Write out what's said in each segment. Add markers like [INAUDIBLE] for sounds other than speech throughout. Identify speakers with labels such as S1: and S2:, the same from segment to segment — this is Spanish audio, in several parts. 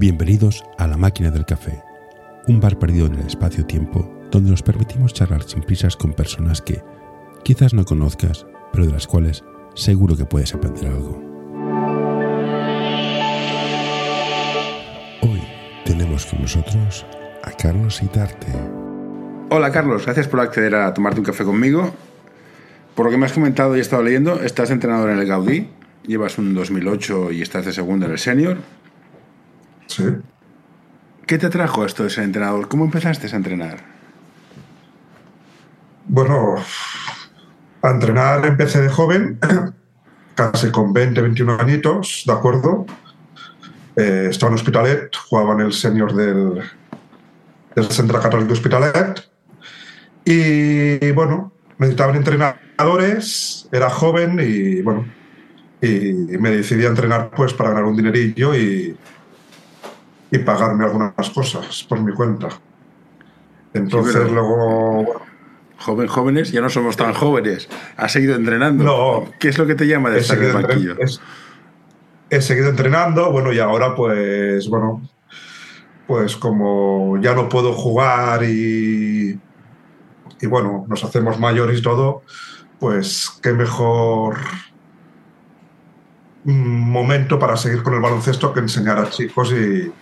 S1: Bienvenidos a La Máquina del Café, un bar perdido en el espacio-tiempo donde nos permitimos charlar sin prisas con personas que quizás no conozcas, pero de las cuales seguro que puedes aprender algo. Hoy tenemos con nosotros a Carlos Itarte.
S2: Hola Carlos, gracias por acceder a tomarte un café conmigo. Por lo que me has comentado y he estado leyendo, estás entrenador en el Gaudí, llevas un 2008 y estás de segundo en el senior.
S3: Sí.
S2: ¿Qué te trajo esto de ser entrenador? ¿Cómo empezaste a entrenar?
S3: Bueno, a entrenar empecé de joven, [COUGHS] casi con 20, 21 añitos, ¿de acuerdo? Eh, estaba en Hospitalet, jugaba en el senior del, del Centro Católico Hospitalet. Y bueno, necesitaban entrenadores, era joven y bueno, y me decidí a entrenar pues para ganar un dinerillo y, y pagarme algunas cosas por mi cuenta. Entonces luego,
S2: Joven, jóvenes, ya no somos tan jóvenes. ¿Has seguido entrenando?
S3: No.
S2: ¿Qué es lo que te llama de estar en el banquillo?
S3: entren- he- seguido entrenando, bueno, y ahora pues, bueno, pues como ya no puedo jugar y, y bueno, nos hacemos mayores y todo, pues qué mejor momento para seguir con el baloncesto que enseñar a chicos y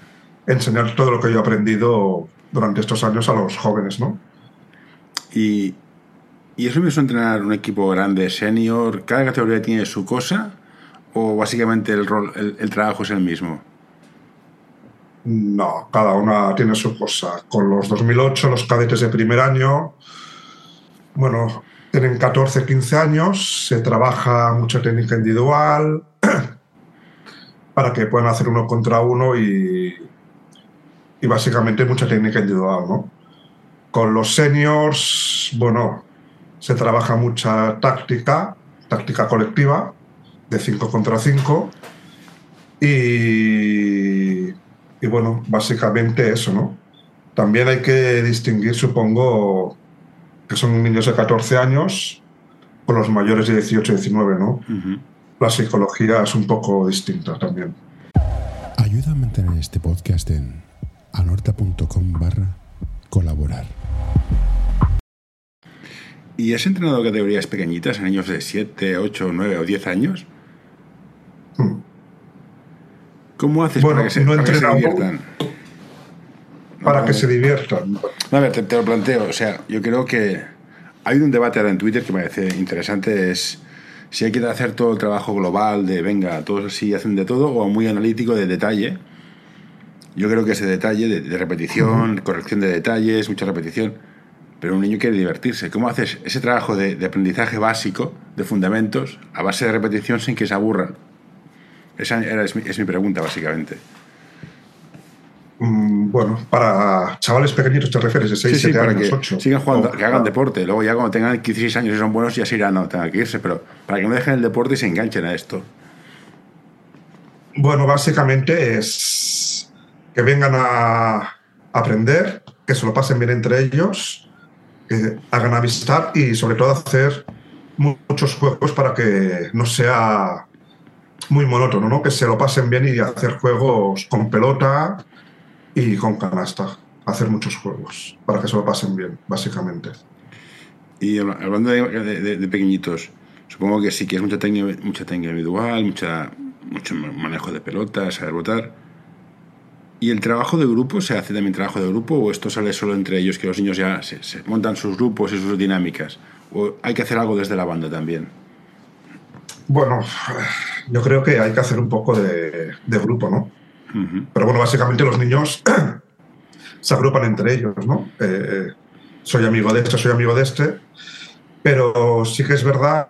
S3: enseñar todo lo que yo he aprendido durante estos años a los jóvenes, ¿no?
S2: Y, y es lo mismo entrenar un equipo grande, senior, cada categoría tiene su cosa o básicamente el rol, el, el trabajo es el mismo.
S3: No, cada una tiene su cosa. Con los 2008, los cadetes de primer año, bueno, tienen 14, 15 años, se trabaja mucha técnica individual [CLEARS THROAT] para que puedan hacer uno contra uno y, y básicamente mucha técnica individual, ¿no? Con los seniors, bueno, se trabaja mucha táctica, táctica colectiva, de 5 contra 5 y, y bueno, básicamente eso, ¿no? También hay que distinguir, supongo, que son niños de 14 años con los mayores de 18 y 19, ¿no?
S2: Ujú.
S3: La psicología es un poco distinta también.
S1: Ayuda a mantener este podcast en anorta.com barra colaborar.
S2: ¿Y has entrenado categorías pequeñitas, a niños de 7, 8, 9 o 10 años?
S3: Hmm.
S2: ¿Cómo haces
S3: Bueno,
S2: para que se,
S3: no
S2: para que se diviertan?
S3: Para
S2: No,
S3: que se diviertan.
S2: A ver, te, te lo planteo. O sea, yo creo que hay un debate ahora en Twitter que me parece interesante. Es si hay que hacer todo el trabajo global de, venga, todos así hacen de todo, o muy analítico de detalle. Yo creo que ese detalle de, de repetición, corrección de detalles, mucha repetición. Pero un niño quiere divertirse. ¿Cómo haces ese trabajo de, de aprendizaje básico, de fundamentos, a base de repetición sin que se aburran? Esa era- es, mi, es mi pregunta, básicamente.
S3: Mm, Bueno, para chavales pequeñitos te refieres, de 6,
S2: Sí, sí,
S3: 7
S2: para
S3: años,
S2: que
S3: 8.
S2: sigan jugando,
S3: Oh,
S2: que hagan
S3: claro.
S2: deporte. Luego ya cuando tengan 16 años y son buenos ya se irán, no tengan que irse, pero para que no dejen el deporte y se enganchen a esto.
S3: Bueno, básicamente es que vengan a aprender, que se lo pasen bien entre ellos, que hagan amistad y sobre todo hacer mu- muchos juegos para que no sea muy monótono, ¿no? Que se lo pasen bien y hacer juegos con pelota y con canasta. Hacer muchos juegos para que se lo pasen bien, básicamente.
S2: Y habla- hablando de, pequeñitos, supongo que sí que es mucha técnica, mucha técnica individual, mucha, mucho manejo de pelotas, saber botar. ¿Y el trabajo de grupo se hace también trabajo de grupo o esto sale solo entre ellos, que los niños ya se, se montan sus grupos y sus dinámicas? ¿O hay que hacer algo desde la banda también?
S3: Bueno, yo creo que hay que hacer un poco de, de grupo, ¿no? Pero bueno, básicamente los niños [CLEARS THROAT] se agrupan entre ellos, ¿no? Eh, soy amigo de este, soy amigo de este, pero sí que es verdad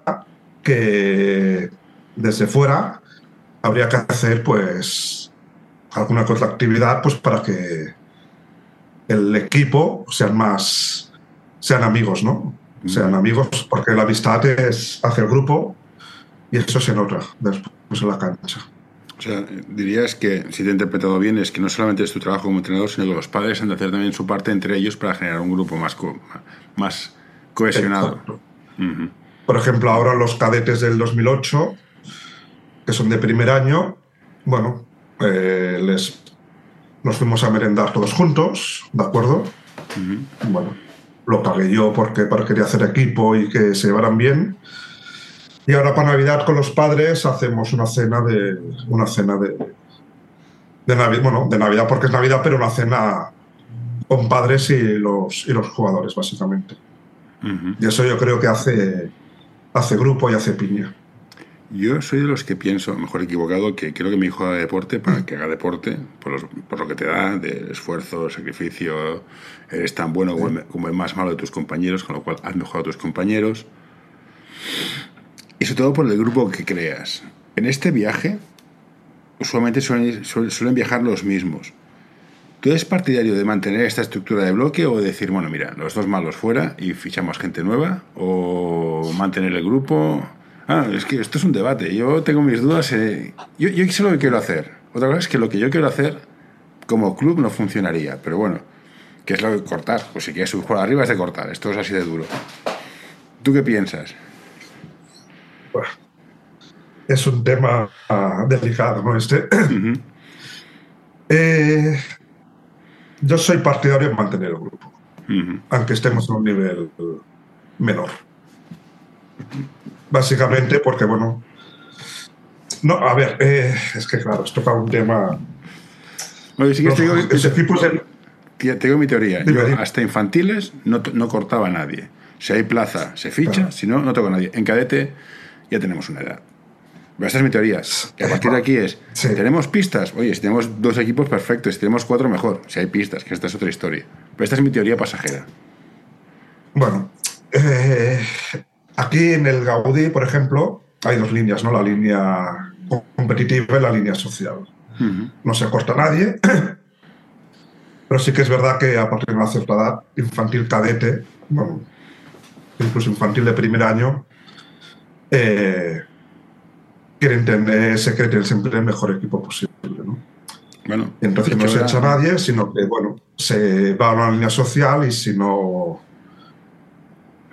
S3: que desde fuera habría que hacer, pues, alguna otra actividad, pues, para que el equipo sean más, sean amigos, ¿no? Sean amigos, porque la amistad es hacia el grupo y eso se nota después en la cancha.
S2: O sea, dirías que, si te he interpretado bien, es que no solamente es tu trabajo como entrenador, sino que los padres han de hacer también su parte entre ellos para generar un grupo más, co- más cohesionado.
S3: Por ejemplo, ahora los cadetes del 2008, que son de primer año, bueno, eh, les, nos fuimos a merendar todos juntos, ¿de acuerdo? Bueno, lo pagué yo porque, porque quería hacer equipo y que se llevaran bien. Y ahora para Navidad con los padres hacemos una cena de una cena de, de Navidad, bueno, de Navidad porque es Navidad, pero una cena con padres y los, y los jugadores, básicamente. Y eso yo creo que hace, hace grupo y hace piña.
S2: Yo soy de los que pienso, mejor equivocado, que quiero que mi hijo haga deporte para que haga deporte, por, por lo que te da, de esfuerzo, sacrificio, eres tan bueno como, como el más malo de tus compañeros, con lo cual has mejorado a tus compañeros. Y sobre todo por el grupo que creas. En este viaje, usualmente suelen, suelen viajar los mismos. ¿Tú eres partidario de mantener esta estructura de bloque o decir, bueno, mira, los dos malos fuera y fichamos gente nueva? ¿O mantener el grupo? Ah, es que esto es un debate. Yo tengo mis dudas. Eh. Yo, yo sé lo que quiero hacer. Otra cosa es que lo que yo quiero hacer como club no funcionaría. Pero bueno, ¿qué es lo de cortar? Pues si quieres subir por arriba es de cortar. Esto es así de duro. ¿Tú qué piensas?
S3: es un tema uh, delicado, ¿no? Este. [CLEARS THROAT] eh, yo soy partidario de mantener el grupo, aunque estemos en un nivel menor. Básicamente porque, bueno, no, a ver, eh, es que claro, esto para un tema.
S2: Oye, sí que tengo, equipos tengo mi teoría. Yo hasta infantiles no, no, cortaba a nadie. Si hay plaza, se ficha, claro. si no, no toca a nadie. En cadete ya tenemos una edad. Esta es mi teoría. Que a partir de aquí es, sí. ¿tenemos pistas? Oye, si tenemos dos equipos, perfecto. Si tenemos cuatro, mejor. Si hay pistas, que esta es otra historia. Pero esta es mi teoría pasajera.
S3: Bueno, eh, aquí en el Gaudí, por ejemplo, hay dos líneas, ¿no? La línea competitiva y la línea social. Uh -huh. No se corta nadie, [CLEARS THROAT] pero sí que es verdad que a partir de una cierta edad, infantil cadete, bueno, incluso infantil de primer año, eh, quieren tener, se tener siempre el mejor equipo posible. ¿no?
S2: Bueno,
S3: Entonces no se echa a nadie, sino que bueno, se va a una línea social y si no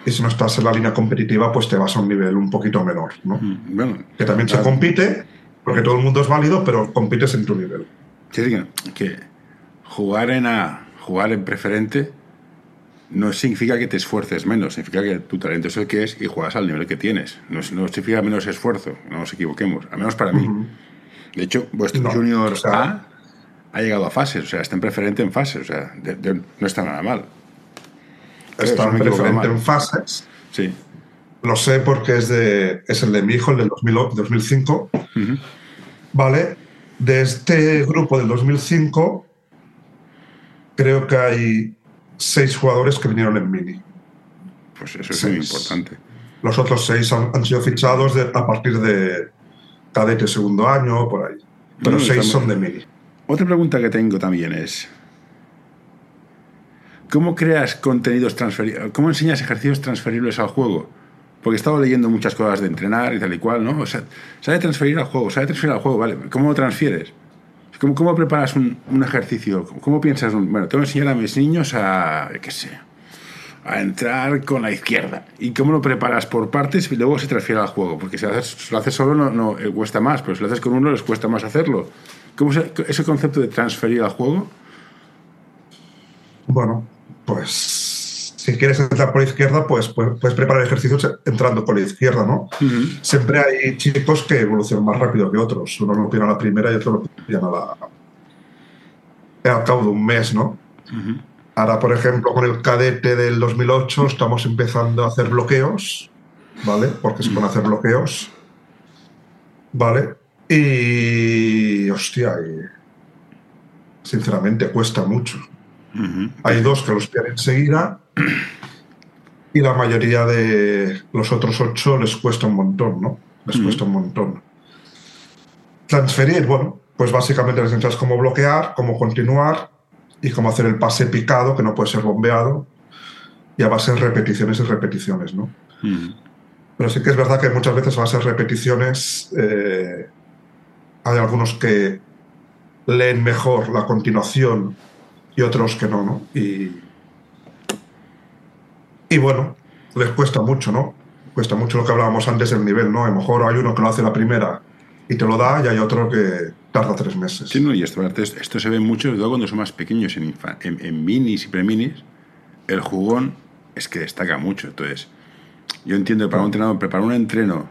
S3: y si no estás en la línea competitiva, pues te vas a un nivel un poquito menor. ¿no?
S2: Bueno,
S3: que también claro. se compite, porque todo el mundo es válido, pero compites en tu nivel.
S2: Sí, que jugar en A, jugar en preferente, no significa que te esfuerces menos, significa que tu talento es el que es y juegas al nivel que tienes. No, no significa menos esfuerzo, no nos equivoquemos, al menos para mí. Uh -huh. De hecho, vuestro no, Junior o sea, A ha llegado a fases, o sea, está en preferente en fases, o sea, de, de, no está nada mal.
S3: Está en preferente en fases.
S2: Sí.
S3: Lo sé porque es, de, es el de mi hijo, el del 2000, 2005. Uh -huh. Vale. De este grupo del 2005, creo que hay seis jugadores que vinieron en mini.
S2: Pues eso es seis. muy importante.
S3: Los otros seis han, han sido fichados de, a partir de cadete segundo año, por ahí. Pero no, seis son de mini.
S2: Otra pregunta que tengo también es, ¿cómo creas contenidos transferibles? ¿Cómo enseñas ejercicios transferibles al juego? Porque he estado leyendo muchas cosas de entrenar y tal y cual, ¿no? O sea, sabe transferir al juego, sabe transferir al juego, ¿vale? ¿Cómo lo transfieres? ¿Cómo, cómo preparas un, un, ejercicio? ¿Cómo piensas? Un, bueno, tengo que enseñar a mis niños a, qué sé, a entrar con la izquierda. ¿Y cómo lo preparas por partes y luego se transfiere al juego? Porque si lo haces, si lo haces solo no, no eh, cuesta más, pero si lo haces con uno les cuesta más hacerlo. ¿Cómo es ese concepto de transferir al juego?
S3: Bueno, pues si quieres entrar por la izquierda, pues, pues puedes preparar ejercicios entrando por la izquierda, ¿no? Uh -huh. Siempre hay chicos que evolucionan más rápido que otros. Uno lo tiene a la primera y otro lo tiene a la... al cabo de un mes, ¿no? Uh -huh. Ahora, por ejemplo, con el cadete del 2008 estamos empezando a hacer bloqueos, ¿vale? Porque se pueden hacer bloqueos, ¿vale? Y, hostia, y, sinceramente cuesta mucho. Uh -huh. Hay dos que los pillan enseguida y la mayoría de los otros ocho les cuesta un montón, ¿no? Les uh -huh. cuesta un montón. Transferir, bueno, pues básicamente les enseñas cómo bloquear, cómo continuar y cómo hacer el pase picado, que no puede ser bombeado, y a base de repeticiones y repeticiones, ¿no? Uh -huh. Pero sí que es verdad que muchas veces a base de repeticiones eh, hay algunos que leen mejor la continuación y otros que no, ¿no? Y, y bueno, les cuesta mucho, ¿no? Cuesta mucho lo que hablábamos antes del nivel, ¿no? A lo mejor hay uno que lo hace la primera y te lo da y hay otro que tarda tres meses.
S2: Sí, no, y esto, esto se ve mucho, todo cuando son más pequeños, en, en, minis y preminis, el jugón es que destaca mucho. Entonces, yo entiendo que para un entrenador, preparar un entreno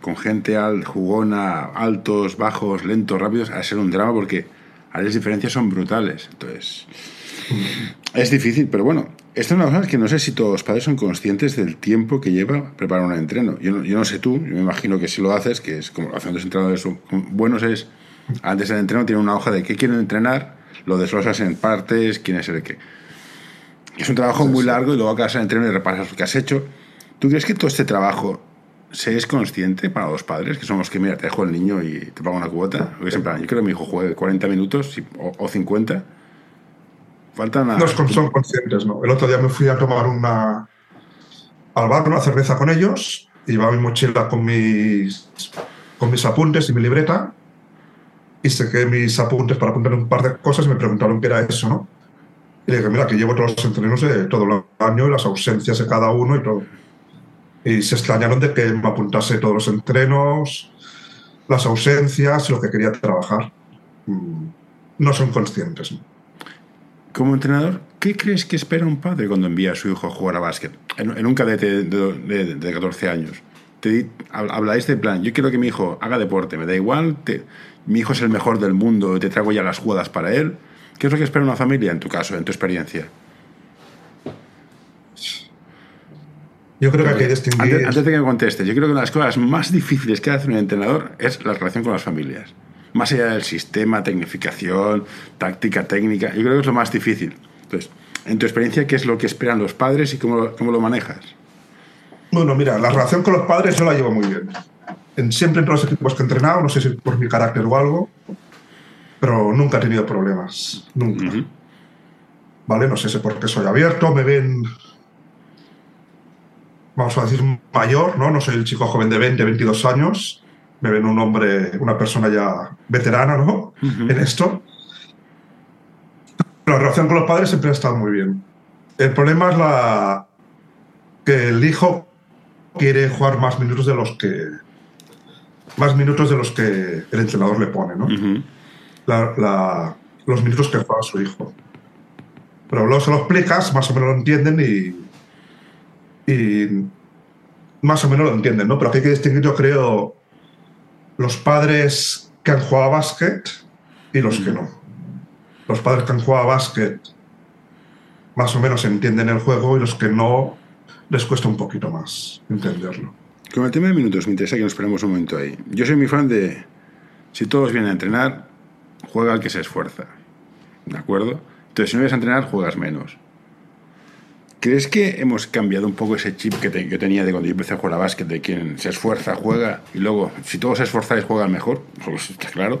S2: con gente al, jugona, altos, bajos, lentos, rápidos, a ser un drama porque las diferencias son brutales. Entonces, es difícil, pero bueno, esto es una cosa que no sé si todos los padres son conscientes del tiempo que lleva preparar un entreno. Yo no, yo no sé tú, yo me imagino que si lo haces, que es como lo hacen los entrenadores buenos, es antes del entreno tiene una hoja de qué quieren entrenar, lo desglosas en partes, quién es el que. Es un trabajo muy largo y luego acabas el entreno y repasas lo que has hecho. ¿Tú crees que todo este trabajo se es consciente para los padres, que somos que, mira, te dejo el niño y te pago una cuota? es en plan, yo creo que mi hijo juegue 40 minutos o, o 50
S3: no son conscientes, ¿no? El otro día me fui a tomar una al bar una cerveza con ellos, y llevaba mi mochila con mis, con mis apuntes y mi libreta, y saqué mis apuntes para apuntar un par de cosas y me preguntaron qué era eso, ¿no? Y le dije, mira, que llevo todos los entrenos de todo el año y las ausencias de cada uno y todo. Y se extrañaron de que me apuntase todos los entrenos, las ausencias, lo que quería trabajar. Mm, no son conscientes.
S2: Como entrenador, ¿qué crees que espera un padre cuando envía a su hijo a jugar a básquet? En, un cadete de, 14 años. Te, habláis de plan, yo quiero que mi hijo haga deporte, me da igual, mi hijo es el mejor del mundo, te traigo ya las jugadas para él. ¿Qué es lo que espera una familia en tu caso, en tu experiencia?
S3: Yo creo que hay que distinguir.
S2: Antes, antes, de que me contestes, yo creo que una de las cosas más difíciles que hace un entrenador es la relación con las familias más allá del sistema, tecnificación, táctica técnica, yo creo que es lo más difícil. Entonces, en tu experiencia, ¿qué es lo que esperan los padres y cómo lo, cómo lo manejas?
S3: Bueno, mira, la relación con los padres yo la llevo muy bien. En, siempre en todos los equipos que he entrenado, no sé si por mi carácter o algo, pero nunca he tenido problemas. Nunca. ¿Vale? No sé si porque soy abierto, me ven, vamos a decir, mayor, ¿no? No soy el chico joven de 20, 22 años me ven un hombre, una persona ya veterana, ¿no? En esto. la relación con los padres siempre ha estado muy bien. El problema es la que el hijo quiere jugar más minutos de los que más minutos de los que el entrenador le pone, ¿no? los minutos que juega su hijo. Pero luego se lo explicas, más o menos lo entienden y, y más o menos lo entienden, ¿no? Pero aquí hay que distinguir, yo creo, los padres que han jugado a básquet y los que no. Los padres que han jugado a básquet más o menos entienden el juego y los que no les cuesta un poquito más entenderlo.
S2: Con el tema de minutos, me interesa que nos esperemos un momento ahí. Yo soy muy fan de, si todos vienen a entrenar, juega al que se esfuerza. ¿De acuerdo? Entonces, si no vienes a entrenar, juegas menos. ¿Crees que hemos cambiado un poco ese chip que, yo tenía de cuando yo empecé a jugar a básquet, de quien se esfuerza, juega, y luego, si todos se esforzáis, juegan mejor? Pues está claro.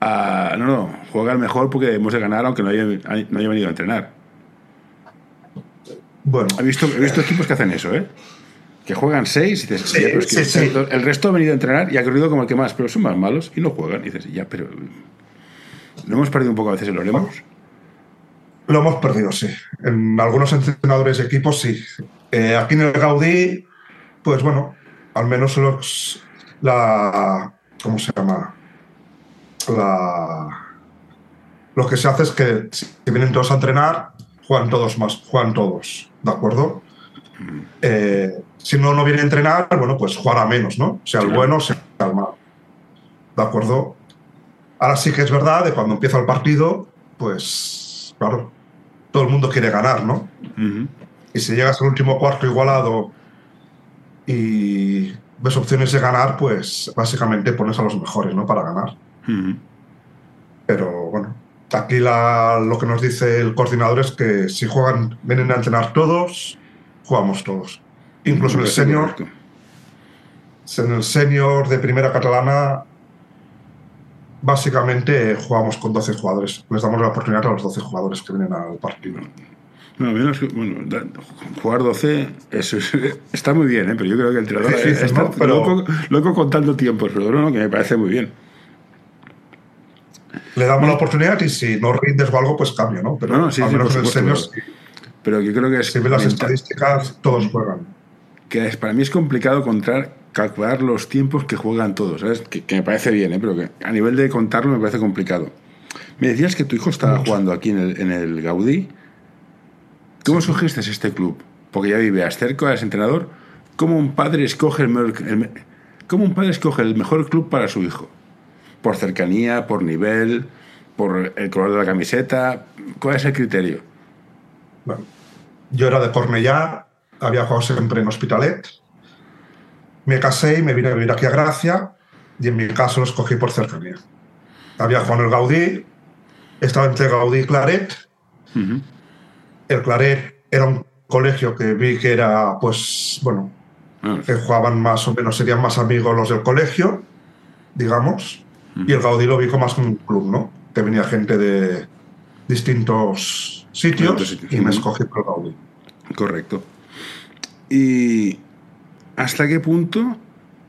S2: Ah, no, no, juegan mejor porque hemos de ganar aunque no haya, no haya venido a entrenar. Bueno. He visto, he visto equipos que hacen eso, ¿eh? Que juegan seis y dices, sí, sí, el resto ha venido a entrenar y ha corrido como el que más, pero son más malos y no juegan. Y dices, ya, pero. ¿No hemos perdido un poco a veces el oremos?
S3: Lo hemos perdido, sí. En algunos entrenadores de equipos, sí. Eh, aquí en el Gaudí, pues bueno, al menos los, la. ¿Cómo se llama? La. Lo que se hace es que si vienen todos a entrenar, juegan todos más, juegan todos, ¿de acuerdo? Eh, si no, no viene a entrenar, bueno, pues jugará menos, ¿no? Sea el bueno, sea el malo. ¿De acuerdo? Ahora sí que es verdad de cuando empieza el partido, pues claro, todo el mundo quiere ganar, ¿no? Y si llegas al último cuarto igualado y ves opciones de ganar, pues básicamente pones a los mejores, ¿no? Para ganar. Pero bueno, aquí lo que nos dice el coordinador es que si juegan, vienen a entrenar todos, jugamos todos. Incluso el senior. En el senior de primera catalana básicamente jugamos con 12 jugadores. Les damos la oportunidad a los 12 jugadores que vienen al partido.
S2: Bueno, jugar 12 [LAUGHS] está muy bien, ¿eh? pero yo creo que el entrenador está pero, loco, contando tiempos, pero no, que me parece muy bien.
S3: Le damos la oportunidad y si no rindes o algo, pues cambia, ¿no? Pero
S2: no, no, sí,
S3: al
S2: menos pero, pero yo creo que
S3: Si ves las estadísticas, todos juegan.
S2: Que es, para mí es complicado encontrar calcular los tiempos que juegan todos, ¿sabes? Que, que me parece bien, ¿eh? pero que a nivel de contarlo me parece complicado. Me decías que tu hijo estaba jugando aquí en el, en el Gaudí. ¿Cómo escogiste este club? Porque ya vivías cerca, eres entrenador. ¿Cómo un padre escoge el, mejor, el- cómo un padre escoge el mejor club para su hijo? ¿Por cercanía, por nivel, por el color de la camiseta? ¿Cuál es el criterio?
S3: Bueno, yo era de Cornellá, había jugado siempre en Hospitalet. Me casé y me vine a vivir aquí a Gracia y en mi caso lo escogí por cercanía. Había jugado en el Gaudí, estaba entre Gaudí y Claret. El Claret era un colegio que vi que era, pues, bueno,
S2: Ah,
S3: que jugaban más o menos, serían más amigos los del colegio, digamos. Y el Gaudí lo vi como más como un club, ¿no? Que venía gente de distintos sitios
S2: sitios.
S3: y me escogí por el Gaudí.
S2: Correcto. ¿Y hasta qué punto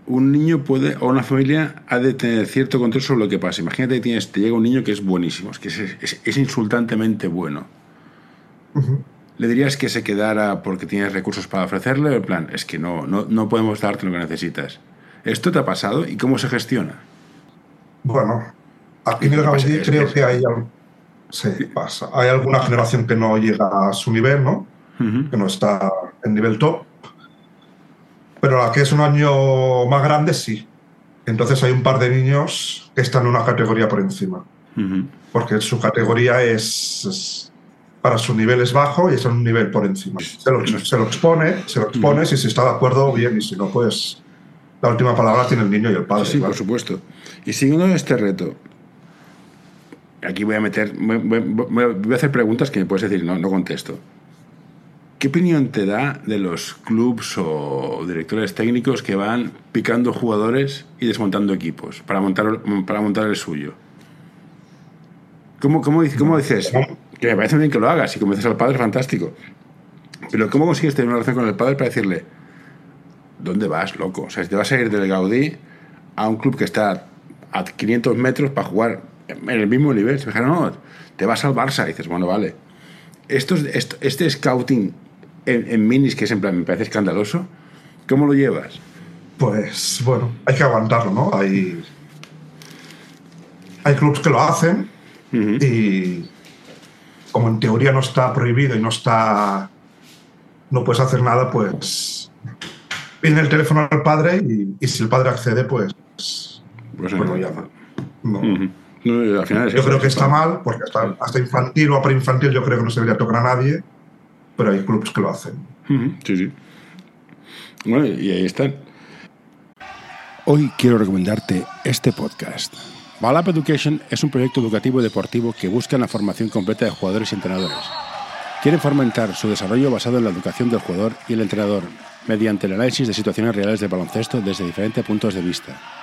S2: un niño puede, o una familia ha de tener cierto control sobre lo que pasa? Imagínate que tienes, te llega un niño que es buenísimo, es que es, es- es insultantemente bueno. ¿Le dirías que se quedara porque tienes recursos para ofrecerle? En plan, es que no, no, no podemos darte lo que necesitas. ¿Esto te ha pasado y cómo se gestiona?
S3: Bueno, aquí en el Gaudí creo que hay, sí, pasa. hay alguna generación que no llega a su nivel, ¿no? Que no está en nivel top. Pero la que es un año más grande, sí. Entonces hay un par de niños que están en una categoría por encima. Porque su categoría es, es- para su nivel es bajo y es en un nivel por encima. Se lo, se lo expone, se lo expone, si se está de acuerdo, bien, y si no, pues la última palabra tiene el niño y el padre.
S2: Sí, por supuesto. Y siguiendo este reto, aquí voy a meter, voy- voy- voy a hacer preguntas que me puedes decir, no, no contesto. ¿Qué opinión te da de los clubs o directores técnicos que van picando jugadores y desmontando equipos para montar, para montar el suyo? ¿Cómo, cómo, cómo dices? Que me parece bien que lo hagas. Si convences al padre, fantástico. Pero ¿cómo consigues tener una relación con el padre para decirle, ¿dónde vas, loco? O sea, si te vas a ir del Gaudí a un club que está a 500 metros para jugar en el mismo nivel. Dijeran, no, te vas al Barça. Y dices, bueno, vale. Esto, es- esto- este scouting en, en minis, que es en plan, me parece escandaloso, ¿cómo lo llevas?
S3: Pues bueno, hay que aguantarlo, ¿no? Hay, hay clubs que lo hacen y como en teoría no está prohibido y no está no puedes hacer nada, pues viene el teléfono al padre y, y si el padre accede, pues,
S2: Pues,
S3: pues lo llama. No.
S2: ujú. No, al final
S3: Yo creo que
S2: es
S3: está mal, porque hasta, hasta infantil o preinfantil yo creo que no se debería tocar a nadie, pero hay clubs que lo hacen.
S2: Sí, sí. Bueno, y ahí están. Hoy quiero recomendarte este podcast. Balap Education es un proyecto educativo y deportivo que busca la formación completa de jugadores y entrenadores. Quieren fomentar su desarrollo basado en la educación del jugador y el entrenador, mediante el análisis de situaciones reales del baloncesto desde diferentes puntos de vista.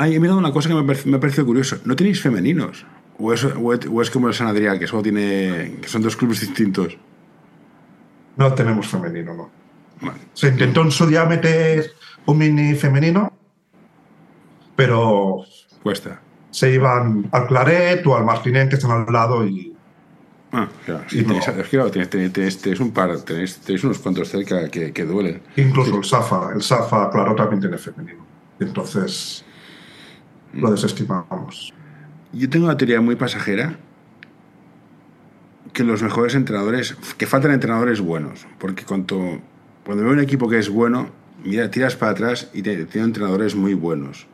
S2: Ay, he mirado una cosa que me, ha parecido curioso. ¿No tenéis femeninos? ¿O es, o es- o es como el San Adrià, que solo tiene. que son dos clubes distintos?
S3: No tenemos femenino, no.
S2: Vale.
S3: Se intentó en su día meter un mini femenino, pero
S2: Cuesta.
S3: se iban al Claret o al Martinet que están al lado y
S2: Ah, claro. Sí,
S3: Y no.
S2: tenéis, es que, claro, tenéis, tenéis- tenéis- tenéis un par, tenéis, tenéis unos cuantos cerca que, que duelen.
S3: incluso el Safa, el Safa, claro, también tiene femenino. Entonces lo desestimamos.
S2: Yo tengo una teoría muy pasajera que los mejores entrenadores, que faltan entrenadores buenos, porque cuando, cuando veo un equipo que es bueno, mira, tiras para atrás y te- tiene entrenadores muy buenos.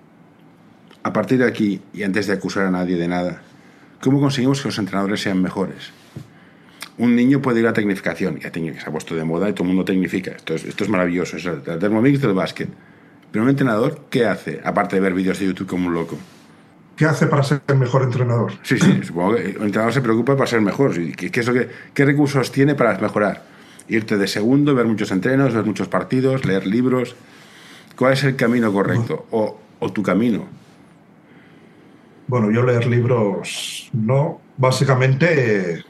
S2: A partir de aquí, y antes de acusar a nadie de nada, ¿cómo conseguimos que los entrenadores sean mejores? Un niño puede ir a tecnificación, ya que se ha puesto de moda y todo el mundo tecnifica. Esto es, esto es maravilloso, es el el Thermomix del básquet. Pero un entrenador, ¿qué hace? Aparte de ver vídeos de YouTube como un loco.
S3: ¿Qué hace para ser el mejor entrenador?
S2: Sí, sí, [COUGHS] supongo que el entrenador se preocupa para ser mejor. ¿Y ¿Qué, qué es lo que, ¿Qué recursos tiene para mejorar? irte de segundo, ver muchos entrenos, ver muchos partidos, leer libros. ¿Cuál es el camino correcto? O, o tu camino.
S3: Bueno, yo leer libros no. Básicamente,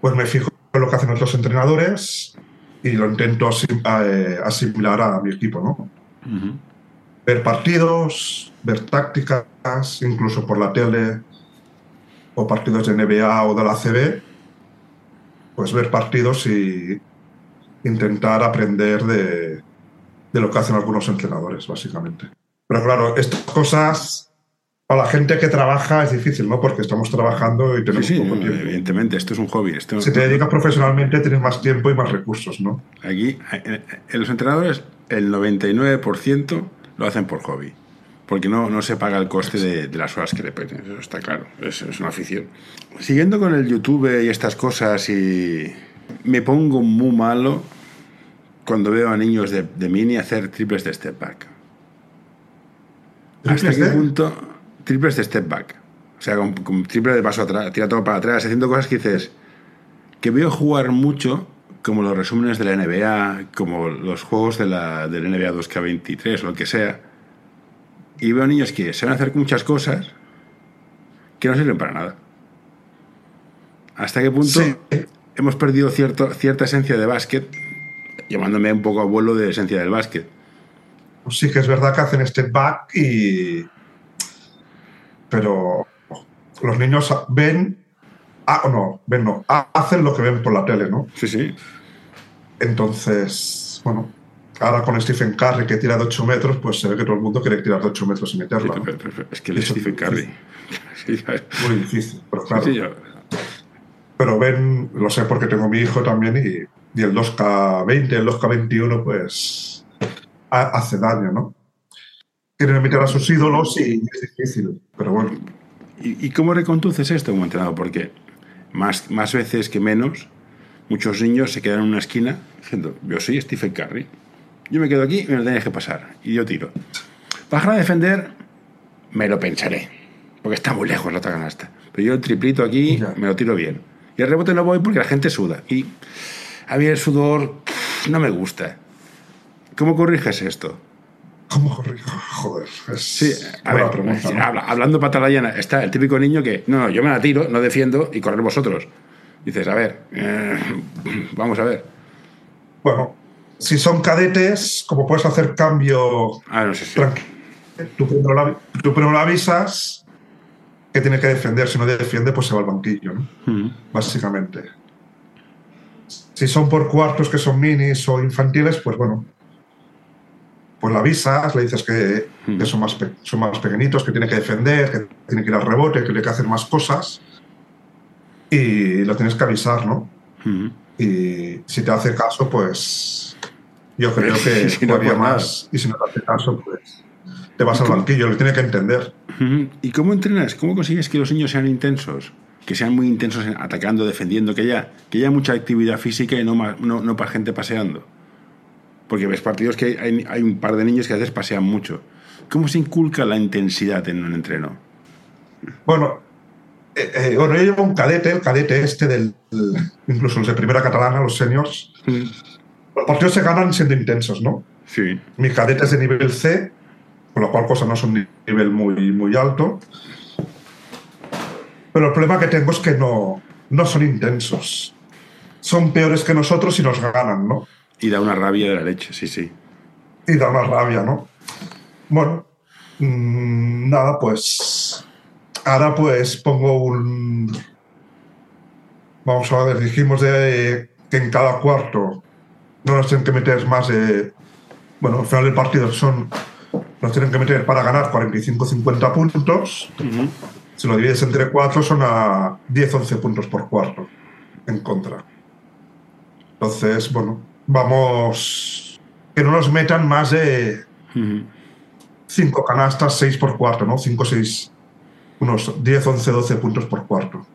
S3: pues me fijo en lo que hacen otros entrenadores y lo intento eh, asimilar a mi equipo, ¿no? Ver partidos, ver tácticas, incluso por la tele, o partidos de NBA o de la CB, pues ver partidos y intentar aprender de, de lo que hacen algunos entrenadores, básicamente. Pero claro, estas cosas para la gente que trabaja es difícil, ¿no? Porque estamos trabajando y
S2: Sí,
S3: tenemos
S2: sí,
S3: poco
S2: no,
S3: tiempo.
S2: evidentemente, esto es un hobby. Esto,
S3: Si te dedicas profesionalmente tienes más tiempo y más recursos, ¿no?
S2: Aquí, en, en los entrenadores, el 99% lo hacen por hobby. Porque no, no se paga el coste de, de las horas que le peten. Eso está claro. Es, es una afición. Siguiendo con el YouTube y estas cosas, y me pongo muy malo cuando veo a niños de, de mini hacer triples de step back. ¿Hasta
S3: ¿Triples
S2: qué punto? Triples de step back. O sea, con, con triple de paso atrás, tira todo para atrás, haciendo cosas que dices que veo jugar mucho, como los resúmenes de la NBA, como los juegos de la, del NBA 2K23 o lo que sea, y veo niños que saben hacer muchas cosas que no sirven para nada. ¿Hasta qué punto
S3: Sí.
S2: hemos perdido cierto, cierta esencia de básquet, llamándome un poco abuelo de esencia del básquet?
S3: Pues sí que es verdad que hacen step back y... Pero los niños ven... Ah, no, ven no. ha- Hacen lo que ven por la tele, ¿no?
S2: Sí, sí.
S3: Entonces, bueno, ahora con Stephen Curry que tira de 8 metros, pues se ve que todo el mundo quiere tirar de 8 metros y meterla. ¿no?
S2: Pero- pero- pero Es que el Stephen Curry. [LAUGHS]
S3: Muy difícil, pero claro.
S2: sí,
S3: Pero ven, lo sé porque tengo mi hijo también y, y el 2K20, el 2K21, pues ha- hace daño, ¿no? Quieren imitar a sus ídolos y es difícil, pero bueno.
S2: ¿Y, y cómo reconduces esto como entrenador? Porque más, más veces que menos, muchos niños se quedan en una esquina diciendo, yo soy Stephen Curry. Yo me quedo aquí y me lo tenéis que pasar. Y yo tiro. Bajar a defender, me lo pensaré. Porque está muy lejos la otra canasta. Pero yo el triplito aquí
S3: Ya.
S2: me lo tiro bien. Y el rebote no voy porque la gente suda. Y a mí el sudor no me gusta. ¿Cómo corriges esto?
S3: ¿Cómo corrijo? Joder, es
S2: Sí, a
S3: buena
S2: ver,
S3: pregunta, ¿no?
S2: habla- hablando está el típico niño que, no, no, yo me la tiro, no defiendo y correr vosotros. Dices, a ver, eh, vamos a ver.
S3: Bueno, si son cadetes, como puedes hacer cambio
S2: Ah, no sé si.
S3: tranquilo, tú primero, la- tú primero la avisas que tiene que defender. Si no defiende, pues se va al banquillo, ¿no? Básicamente. Si son por cuartos que son minis o infantiles, pues bueno, pues la avisas, le dices que, que son, más son más pequeñitos, que tiene que defender, que tiene que ir al rebote, que tiene que hacer más cosas y lo tienes que avisar, ¿no? Y si te hace caso, pues yo creo [LAUGHS] que
S2: Si no, nada.
S3: más y si no te hace caso, pues te vas al banquillo, lo tiene que entender.
S2: ¿Y cómo entrenas? ¿Cómo consigues que los niños sean intensos? Que sean muy intensos en atacando, defendiendo, que haya, que haya mucha actividad física y no, no, no para gente paseando. Porque ves partidos que hay, hay un par de niños que a veces pasean mucho. ¿Cómo se inculca la intensidad en un entreno?
S3: Bueno, eh, eh, bueno, yo llevo un cadete, el cadete este del, del- incluso los de primera catalana, los seniors. Los partidos se ganan siendo intensos, ¿no?
S2: Sí.
S3: Mi cadete es de nivel C, con lo cual cosas no son de nivel muy, muy alto. Pero el problema que tengo es que no, no son intensos. Son peores que nosotros y nos ganan, ¿no?
S2: Y da una rabia de la leche, sí, sí.
S3: y da una rabia, ¿no? Bueno, mm, nada, pues ahora pues pongo un... Vamos a ver, dijimos de que en cada cuarto no nos tienen que meter más de... Bueno, al final del partido son... Nos tienen que meter para ganar 45-50 puntos. Si lo divides entre cuatro son a 10-11 puntos por cuarto en contra. Entonces, bueno, vamos... Que no nos metan más de
S2: Ujú.
S3: 5 canastas, 6 por cuarto, ¿no? 5, 6, unos 10, 11, 12 puntos por cuarto.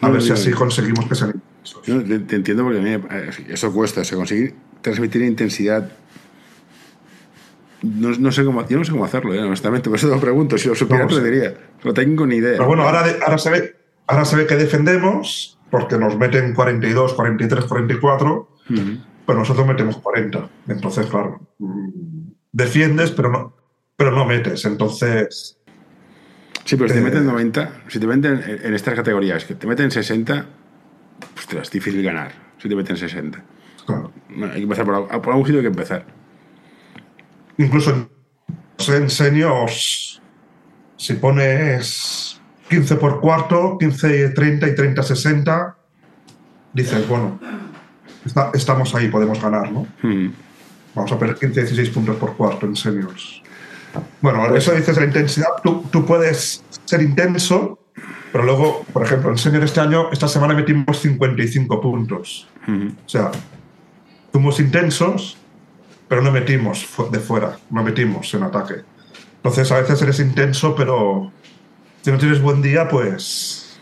S3: A
S2: No,
S3: ver si así conseguimos que sean intensos.
S2: Te, te entiendo porque a mí eh, eso cuesta, o sea, conseguir transmitir intensidad. No, no sé cómo, yo no sé cómo hacerlo, eh, honestamente, por eso te lo pregunto. Si lo supiera, te
S3: lo
S2: diría. No tengo ni idea.
S3: Pero bueno, ahora, de- ahora, se ve, ahora se ve que defendemos, porque nos meten 42, 43, 44, pero nosotros metemos 40. Entonces, claro, mm, defiendes, pero no, pero no metes. Entonces.
S2: Sí, pero si te
S3: Eh,
S2: meten 90, si te meten en, estas categorías, que te meten 60, ostras, es difícil ganar. Si te meten 60.
S3: claro.
S2: Bueno, hay que empezar por, algún- por algún sitio hay que empezar.
S3: Incluso en, en seniors, si pones 15 por cuarto, 15 30 y 30 60, dices, bueno, está- estamos ahí, podemos ganar, ¿no?
S2: Mm.
S3: Vamos a perder 15 16 puntos por cuarto en seniors. Bueno, eso dices la intensidad. Tú, tú puedes ser intenso, pero luego, por ejemplo, en senior este año, esta semana metimos 55 puntos. O sea, fuimos intensos, pero no metimos de fuera, no metimos en ataque. Entonces, a veces eres intenso, pero si no tienes buen día, pues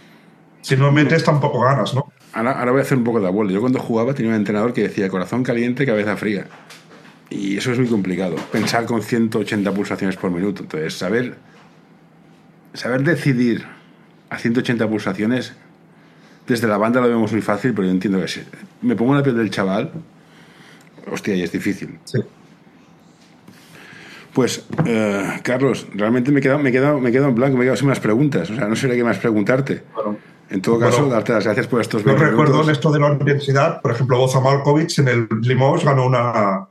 S3: si no metes, tampoco ganas, ¿no?
S2: Ahora, ahora voy a hacer un poco de abuelo. Yo cuando jugaba tenía un entrenador que decía corazón caliente, cabeza fría. Y eso es muy complicado. Pensar con 180 pulsaciones por minuto. Entonces, saber, saber decidir a 180 pulsaciones, desde la banda lo vemos muy fácil, pero yo entiendo que si me pongo en la piel del chaval, hostia, y es difícil.
S3: Sí.
S2: Pues, eh, Carlos, realmente me he, quedado, me, he quedado, me he quedado en blanco, me he quedado sin más preguntas. O sea, no sé qué más preguntarte.
S3: Bueno,
S2: En todo caso,
S3: Bueno,
S2: darte las gracias por estos
S3: Yo
S2: 20
S3: recuerdo
S2: minutos.
S3: en esto de la intensidad, por ejemplo, Boza Malkovich en el Limoges ganó una,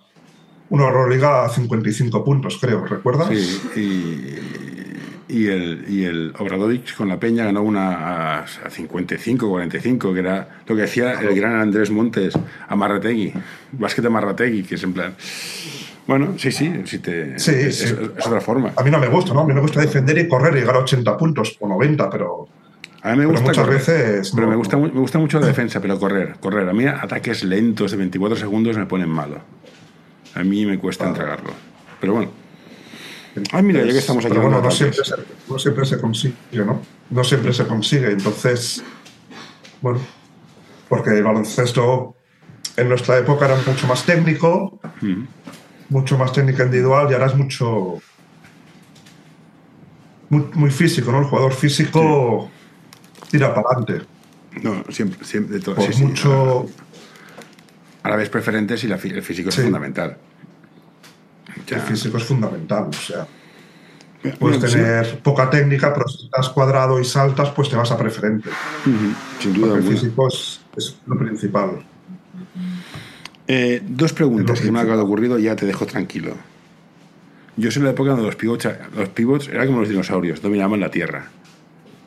S3: una Euroliga a 55 puntos, creo, ¿recuerdas?
S2: Sí, y, y el, y el con la Peña ganó una a, a 55, 45, que era lo que decía el gran Andrés Montes a Marrategui, básquet de Marrategui, que es en plan. Bueno, sí, sí, sí te,
S3: Sí,
S2: es,
S3: sí.
S2: es otra forma.
S3: A mí no me gusta, ¿no? A mí me gusta defender y correr y llegar a 80 puntos o 90, pero
S2: A mí me
S3: Pero
S2: gusta
S3: muchas
S2: correr,
S3: veces
S2: pero
S3: no.
S2: me gusta, me gusta mucho la defensa, pero correr, correr. A mí ataques lentos de 24 segundos me ponen malo. A mí me cuesta entregarlo. Pero bueno. Ay, mira, ya que estamos aquí
S3: Pero bueno, no siempre, se, no siempre se consigue, ¿no? No siempre se consigue. Entonces, bueno, porque el baloncesto en nuestra época era mucho más técnico, mucho más técnica individual y ahora es mucho. Muy, muy físico, ¿no? El jugador físico tira para adelante.
S2: No, siempre, siempre de todo.
S3: Por
S2: sí, sí.
S3: mucho.
S2: Ahora ves preferentes y la fi- el físico
S3: Sí.
S2: es fundamental. Ya.
S3: El físico es fundamental. O sea,
S2: Mira,
S3: puedes tener poca técnica, pero si estás cuadrado y saltas, pues te vas a preferente.
S2: Sin duda
S3: Porque el físico es, es lo principal.
S2: Eh, dos preguntas que me han ocurrido y ya te dejo tranquilo. Yo soy la época donde los pivots, los pivots eran como los dinosaurios, dominaban la tierra.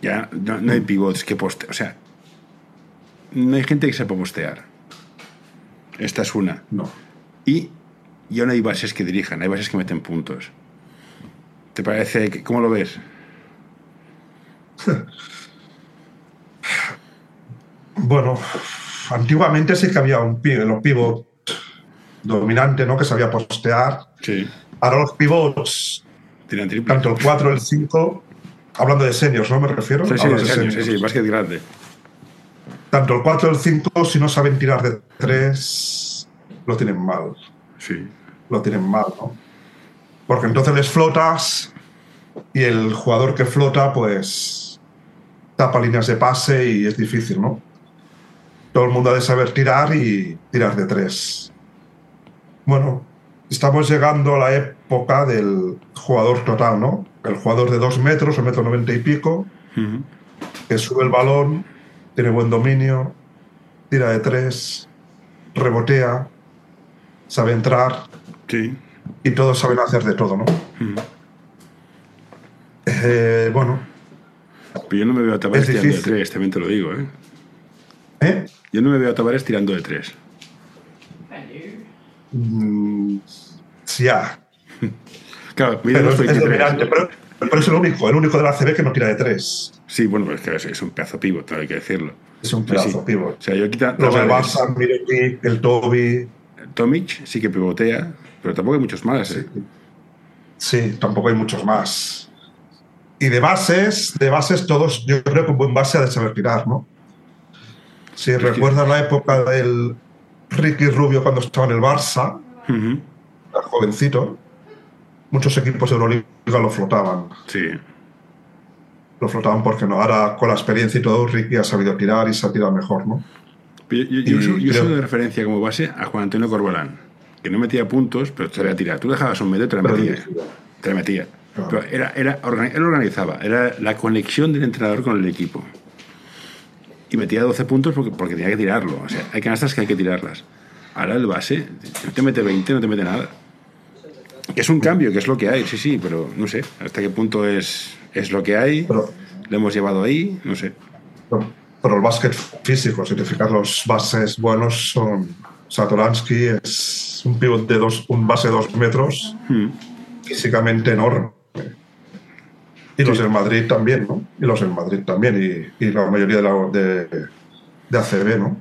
S2: Ya no, no hay pivots que poste, o sea, no hay gente que sepa postear. Esta es una.
S3: No.
S2: Y ya no hay bases que dirijan, hay bases que meten puntos. ¿Te parece? que- ¿Cómo lo ves? [LAUGHS]
S3: Bueno, antiguamente sí que había un los pivot dominante, ¿no? Que sabía postear.
S2: Sí.
S3: Ahora los pivots, tanto el 4 el 5, hablando de seniors, ¿no? Me refiero.
S2: Sí, sí,
S3: de seniors.
S2: sí, básquet grande.
S3: Tanto el 4 el 5, si no saben tirar de 3, lo tienen mal.
S2: Sí.
S3: Lo tienen mal, ¿no? Porque entonces les flotas y el jugador que flota, pues tapa líneas de pase y es difícil, ¿no? Todo el mundo ha de saber tirar y tirar de tres. Bueno, estamos llegando a la época del jugador total, ¿no? El jugador de dos metros, un metro noventa y pico, que sube el balón, tiene buen dominio, tira de tres, rebotea, sabe entrar
S2: Sí.
S3: y todos saben hacer de todo, ¿no? Eh, bueno,
S2: Pero yo no me veo a Tavares
S3: Es
S2: tirando de tres, también te lo digo, ¿eh?
S3: ¿eh?
S2: Yo no me veo a Tavares tirando de tres.
S3: Mm, ya.
S2: Claro,
S3: Pero es, es
S2: 23.
S3: dominante, pero, pero es el único, el único de la CB que no tira de tres.
S2: Sí, bueno, pues es que es, un pedazo pivot, hay que decirlo.
S3: Es un
S2: Sí,
S3: pedazo
S2: sí.
S3: pivot.
S2: O sea, yo quita
S3: Los del Barça, Miretic, el Toby.
S2: Tomic sí que pivotea, pero tampoco hay muchos más, ¿eh?
S3: Sí, tampoco hay muchos más. Y de bases, de bases todos, yo creo que un buen base ha de saber tirar, ¿no? Si recuerdas la época del Ricky Rubio cuando estaba en el Barça, era jovencito, muchos equipos de Euroliga lo flotaban.
S2: Sí.
S3: lo flotaban porque no. Ahora con la experiencia y todo, Ricky ha sabido tirar y se ha tirado mejor, ¿no?
S2: Yo, yo, yo, uso, yo soy de referencia como base a Juan Antonio Corbalán, que no metía puntos, pero te la tirar. Tú dejabas un medio y te la metía. Te la. Claro. Pero era, era, él organizaba, era la conexión del entrenador con el equipo. Y metía 12 puntos porque, porque tenía que tirarlo. O sea, hay canastas que hay que tirarlas. Ahora el base, no te mete 20, no te mete nada. Que es un cambio, que es lo que hay, sí, sí, pero no sé hasta qué punto es, es lo que hay. Pero, lo hemos llevado ahí, no sé.
S3: Pero, pero el básquet físico, si te fijas, los bases buenos son. Satoransky es un pivot de dos, un base de dos metros, hmm. físicamente enorme. Y los del Madrid también, ¿no? Y los del Madrid también, y, y la mayoría de, la, de, de ACB, ¿no?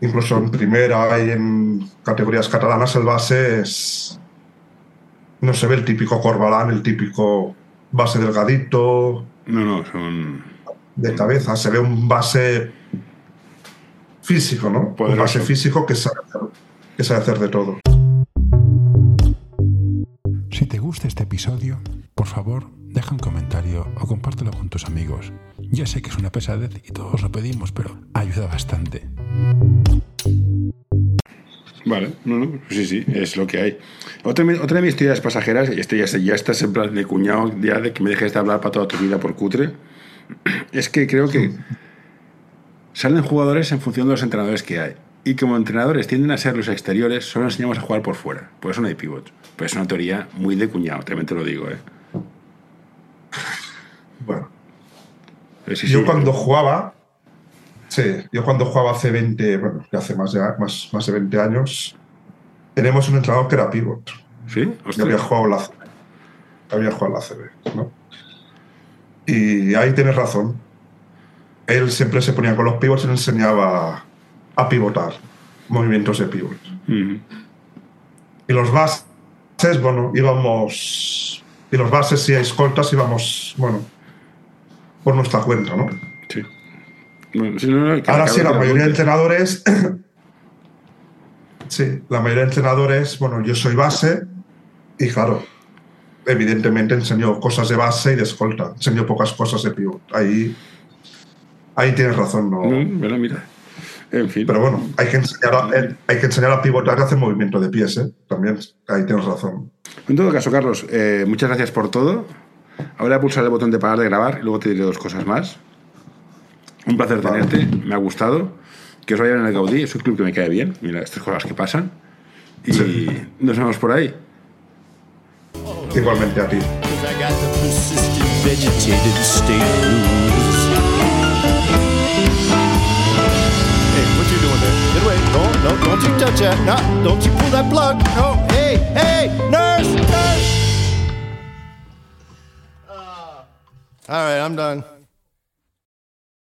S3: Incluso en primera y en categorías catalanas el base es, no se ve el típico Corbalán, el típico base delgadito.
S2: No, no, son.
S3: De cabeza. Se ve un base físico, ¿no? Poderoso. Un base físico que sabe, que sabe hacer de todo.
S1: Si te gusta este episodio, por favor, deja un comentario o compártelo con tus amigos. Ya sé que es una pesadez y todos lo pedimos, pero ayuda bastante.
S2: Vale, no, no, sí, sí, es lo que hay. Otra, otra de mis teorías pasajeras, y esto ya, ya estás en plan de cuñado, ya de que me dejes de hablar para toda tu vida por cutre, [CLEARS THROAT] es que creo que salen jugadores en función de los entrenadores que hay. Y como entrenadores tienden a ser los exteriores, solo enseñamos a jugar por fuera. Por eso no hay pivots. Pues es una teoría muy de cuñado, también te lo digo, ¿eh?
S3: Bueno. Sí, yo sí, cuando jugaba, Sí, yo cuando jugaba hace 20, bueno, hace más de, más, más de 20 años, tenemos un entrenador que era pivot.
S2: ¿Sí?
S3: Yo había jugado la había jugado la CB, ¿no? Y ahí tienes razón. Él siempre se ponía con los pivots y le enseñaba a pivotar, movimientos de pivot. Uh -huh. Y los bases, bueno, íbamos. Y los bases y escoltas íbamos, bueno, por nuestra cuenta, ¿no?
S2: Sí.
S3: Si no, Ahora sí, la mayoría de entrenadores. [COUGHS] sí, la mayoría de entrenadores, bueno, yo soy base y claro, evidentemente enseño cosas de base y de escolta. Enseño pocas cosas de pivot. Ahí, ahí tienes razón, ¿no?
S2: no mira, mira. En fin.
S3: Pero bueno, hay que enseñar a, hay que enseñar a pivotar y hacer movimiento de pies, ¿eh? También, ahí tienes razón.
S2: En todo caso, Carlos, eh, muchas gracias por todo. Ahora pulsar el botón de parar de grabar y luego te diré dos cosas más. Un placer tenerte, me ha gustado. Que os vayan en el Gaudí, es un club que me cae bien. Mira, estas cosas que pasan. Y sí. nos vemos por ahí.
S3: Igualmente a ti.
S4: No, no, don't you touch that. No, don't you pull that plug. No, hey, hey, nurse, nurse. Uh, all right, I'm done.